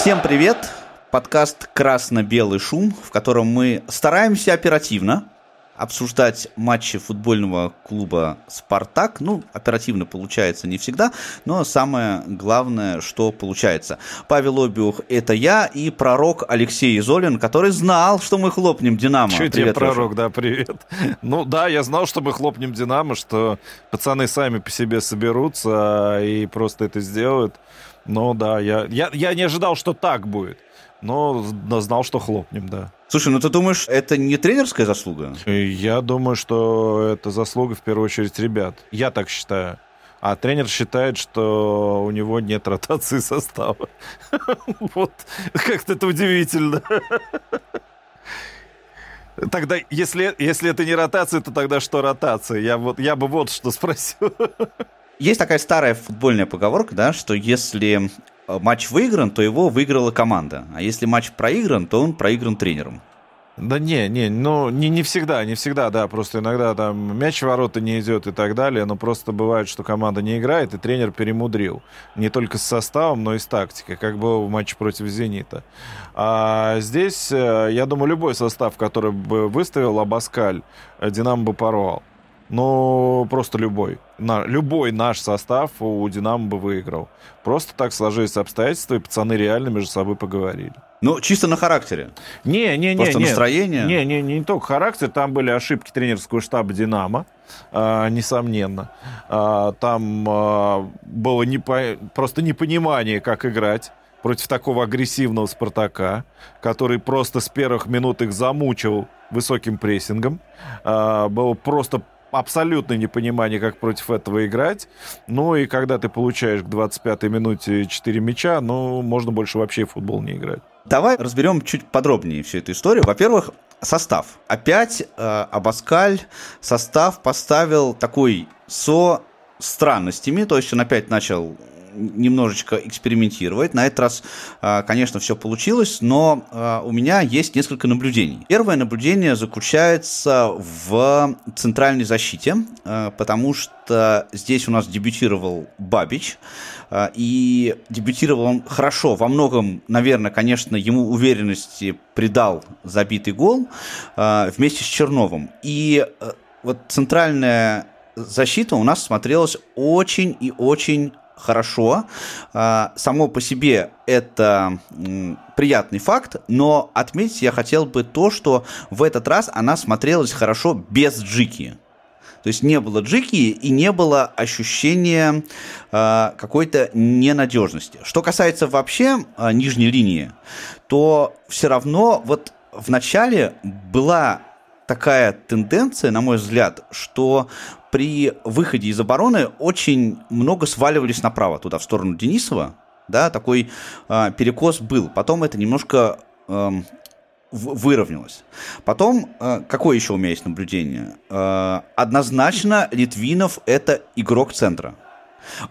Всем привет! Подкаст «Красно-белый шум», в котором мы стараемся оперативно обсуждать матчи футбольного клуба «Спартак». Ну, оперативно получается не всегда, но самое главное, что получается. Павел Обиух – это я и пророк Алексей Изолин, который знал, что мы хлопнем «Динамо». Че тебе, пророк, да, привет. Ну да, я знал, что мы хлопнем «Динамо», что пацаны сами по себе соберутся и просто это сделают. Ну да, я, я, я не ожидал, что так будет но знал, что хлопнем, да. Слушай, ну ты думаешь, это не тренерская заслуга? Я думаю, что это заслуга в первую очередь ребят. Я так считаю. А тренер считает, что у него нет ротации состава. Вот, как-то это удивительно. Тогда, если, если это не ротация, то тогда что ротация? Я, вот, я бы вот что спросил. Есть такая старая футбольная поговорка, да, что если Э, матч выигран, то его выиграла команда. А если матч проигран, то он проигран тренером. Да не, не, ну не, не всегда, не всегда, да, просто иногда там мяч в ворота не идет и так далее, но просто бывает, что команда не играет, и тренер перемудрил. Не только с составом, но и с тактикой, как было в матче против «Зенита». А здесь, э, я думаю, любой состав, который бы выставил Абаскаль, э, «Динамо» бы порвал. Ну, просто любой. На, любой наш состав у «Динамо» бы выиграл. Просто так сложились обстоятельства, и пацаны реально между собой поговорили. Ну, чисто на характере. Не, не, не. Просто не, настроение. Не, не, не, не только характер. Там были ошибки тренерского штаба Динамо, э, несомненно. Э, там э, было непо... просто непонимание, как играть против такого агрессивного Спартака, который просто с первых минут их замучил высоким прессингом. Э, было просто абсолютное непонимание, как против этого играть. Ну и когда ты получаешь к 25-й минуте 4 мяча, ну, можно больше вообще в футбол не играть. Давай разберем чуть подробнее всю эту историю. Во-первых, состав. Опять э, Абаскаль состав поставил такой со странностями, то есть он опять начал немножечко экспериментировать. На этот раз, а, конечно, все получилось, но а, у меня есть несколько наблюдений. Первое наблюдение заключается в центральной защите, а, потому что здесь у нас дебютировал Бабич, и дебютировал он хорошо. Во многом, наверное, конечно, ему уверенности придал забитый гол вместе с Черновым. И вот центральная защита у нас смотрелась очень и очень хорошо. А, само по себе это приятный факт, но отметить я хотел бы то, что в этот раз она смотрелась хорошо без джики. То есть не было джики и не было ощущения э, какой-то ненадежности. Что касается вообще э, нижней линии, то все равно вот в начале была такая тенденция, на мой взгляд, что при выходе из обороны очень много сваливались направо, туда, в сторону Денисова. Да, такой э, перекос был. Потом это немножко э, выровнялось. Потом, э, какое еще у меня есть наблюдение? Э, однозначно Литвинов это игрок центра.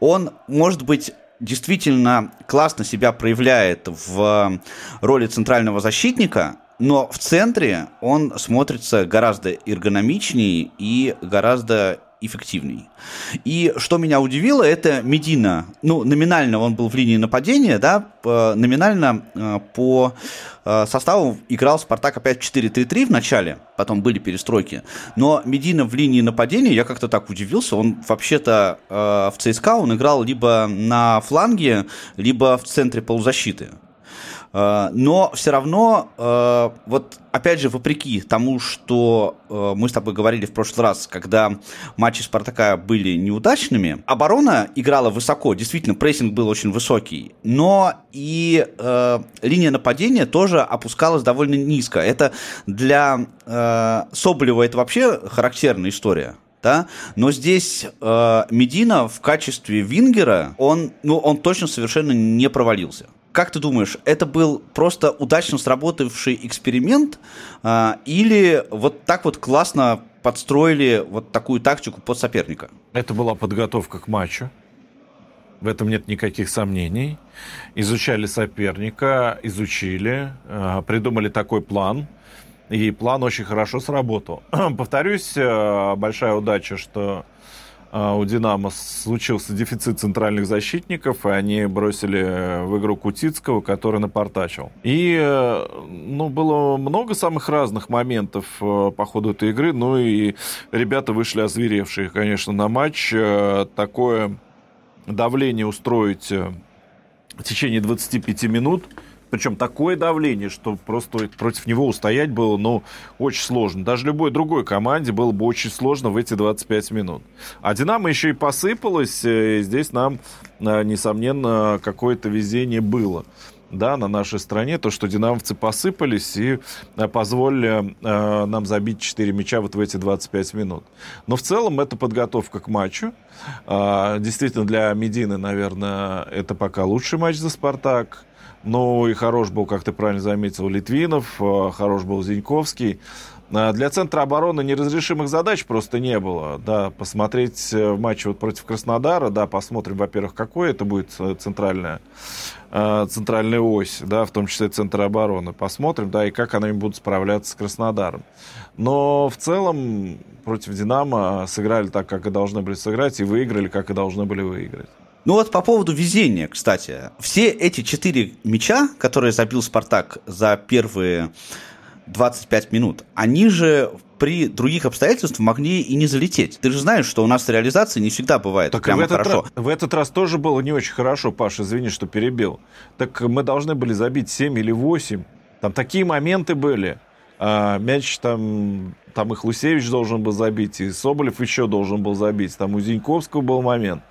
Он, может быть, действительно классно себя проявляет в роли центрального защитника, но в центре он смотрится гораздо эргономичнее и гораздо эффективней. И что меня удивило, это Медина. Ну, номинально он был в линии нападения, да, номинально э, по э, составу играл Спартак опять 4-3-3 в начале, потом были перестройки. Но Медина в линии нападения, я как-то так удивился, он вообще-то э, в ЦСКА он играл либо на фланге, либо в центре полузащиты. Э, но все равно, э, вот опять же, вопреки тому, что э, мы с тобой говорили в прошлый раз, когда матчи Спартака были неудачными, оборона играла высоко, действительно, прессинг был очень высокий, но и линия нападения тоже опускалась довольно низко. Это для Соболева это вообще характерная история да, но здесь э, Медина в качестве вингера, он, ну, он точно совершенно не провалился. Как ты думаешь, это был просто удачно сработавший эксперимент, а, или вот так вот классно подстроили вот такую тактику под соперника? Это была подготовка к матчу. В этом нет никаких сомнений. Изучали соперника, изучили, а, придумали такой план. И план очень хорошо сработал. Повторюсь, а, большая удача, что у «Динамо» случился дефицит центральных защитников, и они бросили в игру Кутицкого, который напортачил. И, э, ну, было много самых разных моментов э, по ходу этой игры, ну и ребята вышли озверевшие, конечно, на матч. Э, такое давление устроить в течение 25 минут – причем такое давление, что просто против него устоять было, ну, очень сложно. Даже любой другой команде было бы очень сложно в эти 25 минут. А «Динамо» еще и посыпалось, э, и здесь нам, э, несомненно, какое-то везение было да, на нашей стране, то, что динамовцы посыпались и э, позволили э, нам забить 4 мяча вот в эти 25 минут. Но в целом это подготовка к матчу. Э, действительно, для Медины, наверное, это пока лучший матч за «Спартак». Ну и хорош был, как ты правильно заметил, Литвинов, э, хорош был Зиньковский. Э, для центра обороны неразрешимых задач просто не было. Да, посмотреть э, матч вот против Краснодара, да, посмотрим, во-первых, какой это будет центральная, центральная ось, да, в том числе центр обороны. Посмотрим, да, и как они будут справляться с Краснодаром. Но в целом против «Динамо» сыграли так, как и должны были сыграть, и выиграли, как и должны были выиграть. Ну вот по поводу везения, кстати. Все эти четыре мяча, которые забил «Спартак» за первые 25 минут, они же при других обстоятельствах могли и не залететь. Ты же знаешь, что у нас реализация не всегда бывает так прямо в этот хорошо. Раз, в этот раз тоже было не очень хорошо, Паша, извини, что перебил. Так мы должны были забить 7 или 8. Там такие моменты были. А, мяч там, там и Хлусевич должен был забить, и Соболев еще должен был забить. Там у Зиньковского был момент.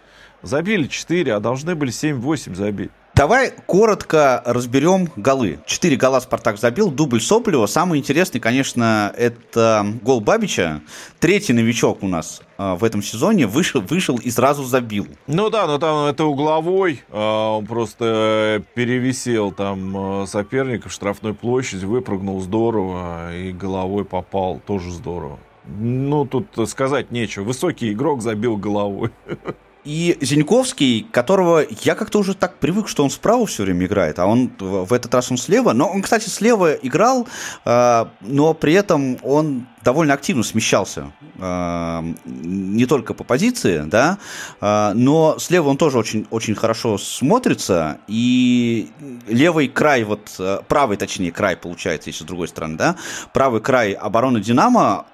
Забили 4, а должны были 7-8 забить. Давай коротко разберем голы. Четыре гола Спартак забил, дубль Соплева. Самый интересный, конечно, это гол Бабича. Третий новичок у нас э, в этом сезоне вышел, вышел и сразу забил. Ну да, но там это угловой. Э, он просто перевисел там э, соперника в штрафной площади, выпрыгнул здорово и головой попал тоже здорово. Ну, тут сказать нечего. Высокий игрок забил головой. И Зиньковский, которого я как-то уже так привык, что он справа все время играет, а он в этот раз он слева. Но он, кстати, слева играл, э, но при этом он довольно активно смещался. Э, не только по позиции, да, э, но слева он тоже очень, очень хорошо смотрится. И левый край, вот правый, точнее, край получается, если с другой стороны, да, правый край обороны Динамо,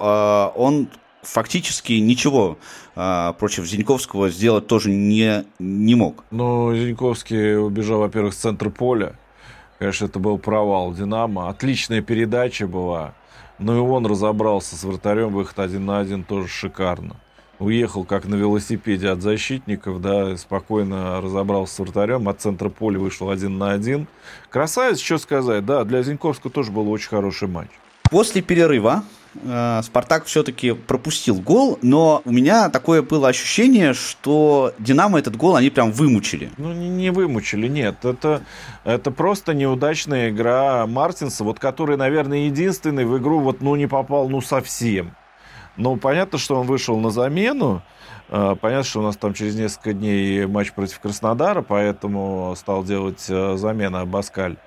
он фактически ничего а, против Зиньковского сделать тоже не, не мог. Ну, Зиньковский убежал, во-первых, с центра поля. Конечно, это был провал Динамо. Отличная передача была. Но и он разобрался с вратарем, выход один на один тоже шикарно. Уехал как на велосипеде от защитников, да, спокойно разобрался с вратарем, от центра поля вышел один на один. Красавец, что сказать, да, для Зиньковского тоже был очень хороший матч. После перерыва Спартак все-таки пропустил гол, но у меня такое было ощущение, что Динамо этот гол они прям вымучили. Ну, не, не вымучили, нет. Это, это просто неудачная игра Мартинса, вот который, наверное, единственный в игру вот, ну, не попал, ну, совсем. Ну, понятно, что он вышел на замену, э, Понятно, что у нас там через несколько дней матч против Краснодара, поэтому стал делать э, замена Баскаль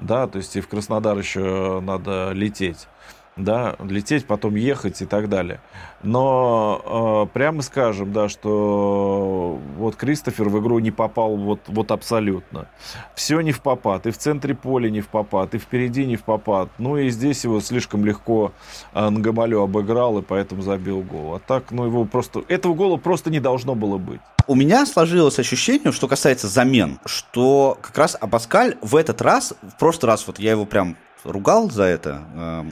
да, то есть и в Краснодар еще надо лететь да, лететь, потом ехать и так далее. Но э, прямо скажем, да, что вот Кристофер в игру не попал вот, вот абсолютно. Все не в попад, и в центре поля не в попад, и впереди не в попад. Ну и здесь его слишком легко э, Нгамалю обыграл, и поэтому забил гол. А так, ну его просто, этого гола просто не должно было быть. У меня сложилось ощущение, что касается замен, что как раз Абаскаль в этот раз, в прошлый раз вот я его прям ругал за это э,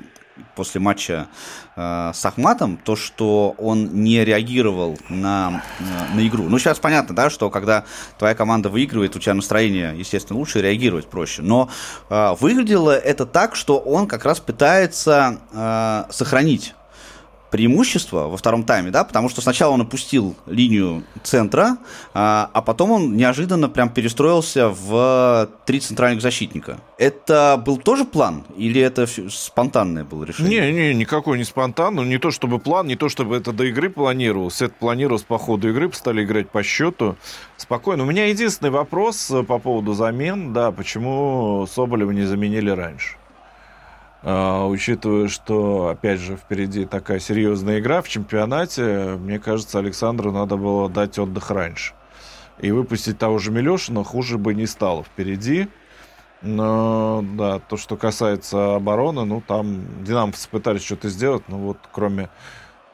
после матча э, с Ахматом, то, что он не реагировал на, э, на игру. Ну, сейчас понятно, да, что когда твоя команда выигрывает, у тебя настроение, естественно, лучше реагировать проще. Но э, выглядело это так, что он как раз пытается э, сохранить преимущество во втором тайме, да, потому что сначала он опустил линию центра, а, а потом он неожиданно прям перестроился в три центральных защитника. Это был тоже план или это спонтанное было решение? Не, не, никакой не спонтанный, не то чтобы план, не то чтобы это до игры планировалось, это планировалось по ходу игры, стали играть по счету спокойно. У меня единственный вопрос по поводу замен, да, почему Соболева не заменили раньше? А, учитывая, что, опять же, впереди такая серьезная игра в чемпионате, мне кажется, Александру надо было дать отдых раньше. И выпустить того же Милешина хуже бы не стало впереди. Но, да, то, что касается обороны, ну, там динамовцы пытались что-то сделать, но вот кроме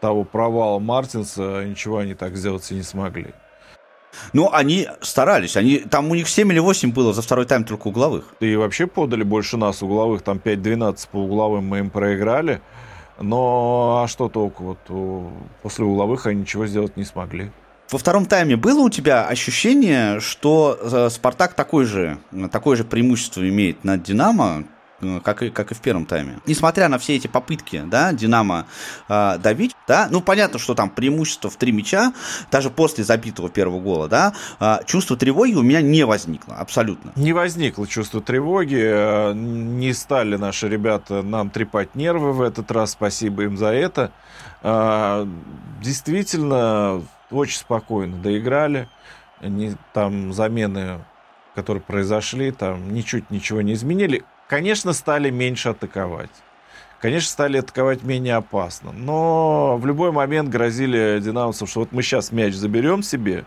того провала Мартинса, ничего они так сделать и не смогли. Ну, они старались. Они, там у них 7 или 8 было за второй тайм только угловых. И вообще подали больше нас угловых. Там 5-12 по угловым мы им проиграли. Но а что толку? Вот, после угловых они ничего сделать не смогли. Во втором тайме было у тебя ощущение, что э, Спартак такое же, такое же преимущество имеет над Динамо, Э, как и, как и в первом тайме. Несмотря на все эти попытки, да, Динамо э, давить, да, ну, понятно, что там преимущество в три мяча, даже после забитого первого гола, да, э, чувство тревоги у меня не возникло, абсолютно. Не возникло чувство тревоги, э, не стали наши ребята нам трепать нервы в этот раз, спасибо им за это. Э, действительно, очень спокойно доиграли, не, там замены которые произошли, там ничуть ничего не изменили. Конечно, стали меньше атаковать. Конечно, стали атаковать менее опасно. Но в любой момент грозили динамовцам, что вот мы сейчас мяч заберем себе,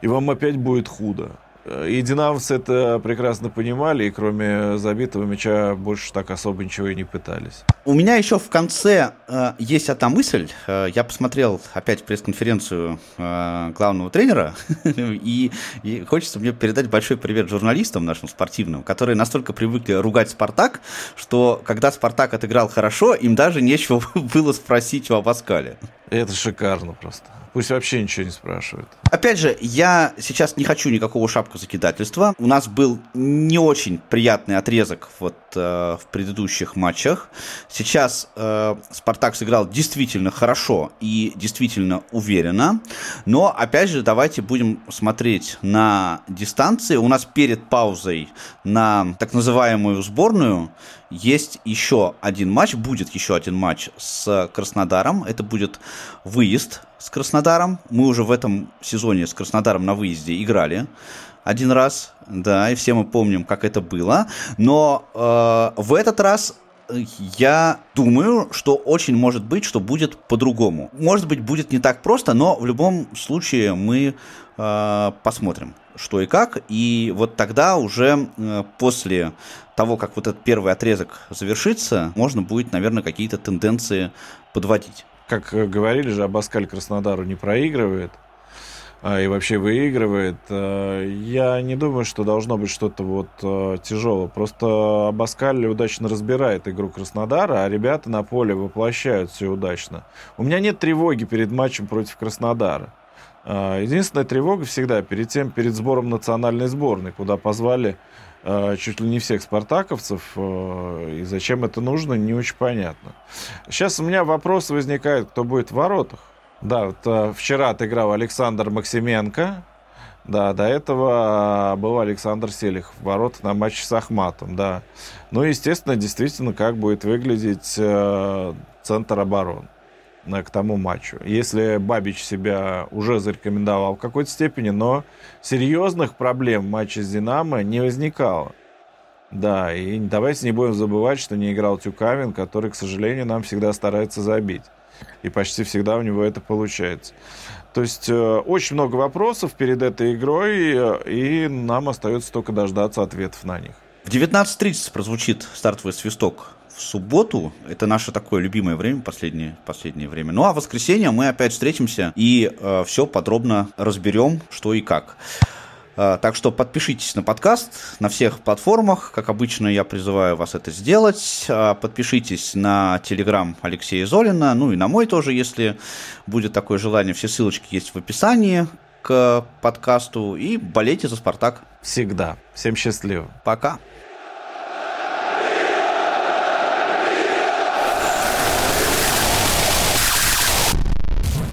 и вам опять будет худо. И динамовцы это прекрасно понимали, и кроме забитого мяча больше так особо ничего и не пытались. У меня еще в конце э, есть одна мысль. Э, я посмотрел опять пресс-конференцию э, главного тренера, и, и хочется мне передать большой привет журналистам нашим спортивным, которые настолько привыкли ругать «Спартак», что когда «Спартак» отыграл хорошо, им даже нечего было спросить у Абаскаля. Это шикарно просто. Пусть вообще ничего не спрашивают. Опять же, я сейчас не хочу никакого шапку закидательства. У нас был не очень приятный отрезок вот э, в предыдущих матчах. Сейчас э, Спартак сыграл действительно хорошо и действительно уверенно. Но, опять же, давайте будем смотреть на дистанции. У нас перед паузой на так называемую сборную есть еще один матч, будет еще один матч с Краснодаром. Это будет выезд с Краснодаром. Мы уже в этом сезоне с Краснодаром на выезде играли один раз, да, и все мы помним, как это было. Но э, в этот раз я думаю, что очень может быть, что будет по-другому. Может быть, будет не так просто, но в любом случае мы э, посмотрим, что и как. И вот тогда уже э, после того, как вот этот первый отрезок завершится, можно будет, наверное, какие-то тенденции подводить как говорили же, Абаскаль Краснодару не проигрывает и вообще выигрывает. А, я не думаю, что должно быть что-то вот а, тяжелое. Просто Абаскаль удачно разбирает игру Краснодара, а ребята на поле воплощают все удачно. У меня нет тревоги перед матчем против Краснодара. Единственная тревога всегда перед тем, перед сбором национальной сборной, куда позвали чуть ли не всех спартаковцев, и зачем это нужно, не очень понятно. Сейчас у меня вопрос возникает, кто будет в воротах. Да, вот э, вчера отыграл Александр Максименко, да, до этого был Александр Селих в воротах на матче с Ахматом, да. Ну, естественно, действительно, как будет выглядеть центр обороны к тому матчу. Если Бабич себя уже зарекомендовал в какой-то степени, но серьезных проблем в матче с «Динамо» не возникало. Да, и давайте не будем забывать, что не играл Тюкавин, который, к сожалению, нам всегда старается забить. И почти всегда у него это получается. То есть э, очень много вопросов перед этой игрой, э, и нам остается только дождаться ответов на них. В 19.30 прозвучит стартовый свисток в субботу. Это наше такое любимое время, последнее, последнее время. Ну а в воскресенье мы опять встретимся и э, все подробно разберем, что и как. Э, так что подпишитесь на подкаст на всех платформах. Как обычно, я призываю вас это сделать. Э, подпишитесь на телеграм Алексея Золина, ну и на мой тоже, если будет такое желание. Все ссылочки есть в описании к подкасту. И болейте за «Спартак». Всегда. Всем счастливо. Пока.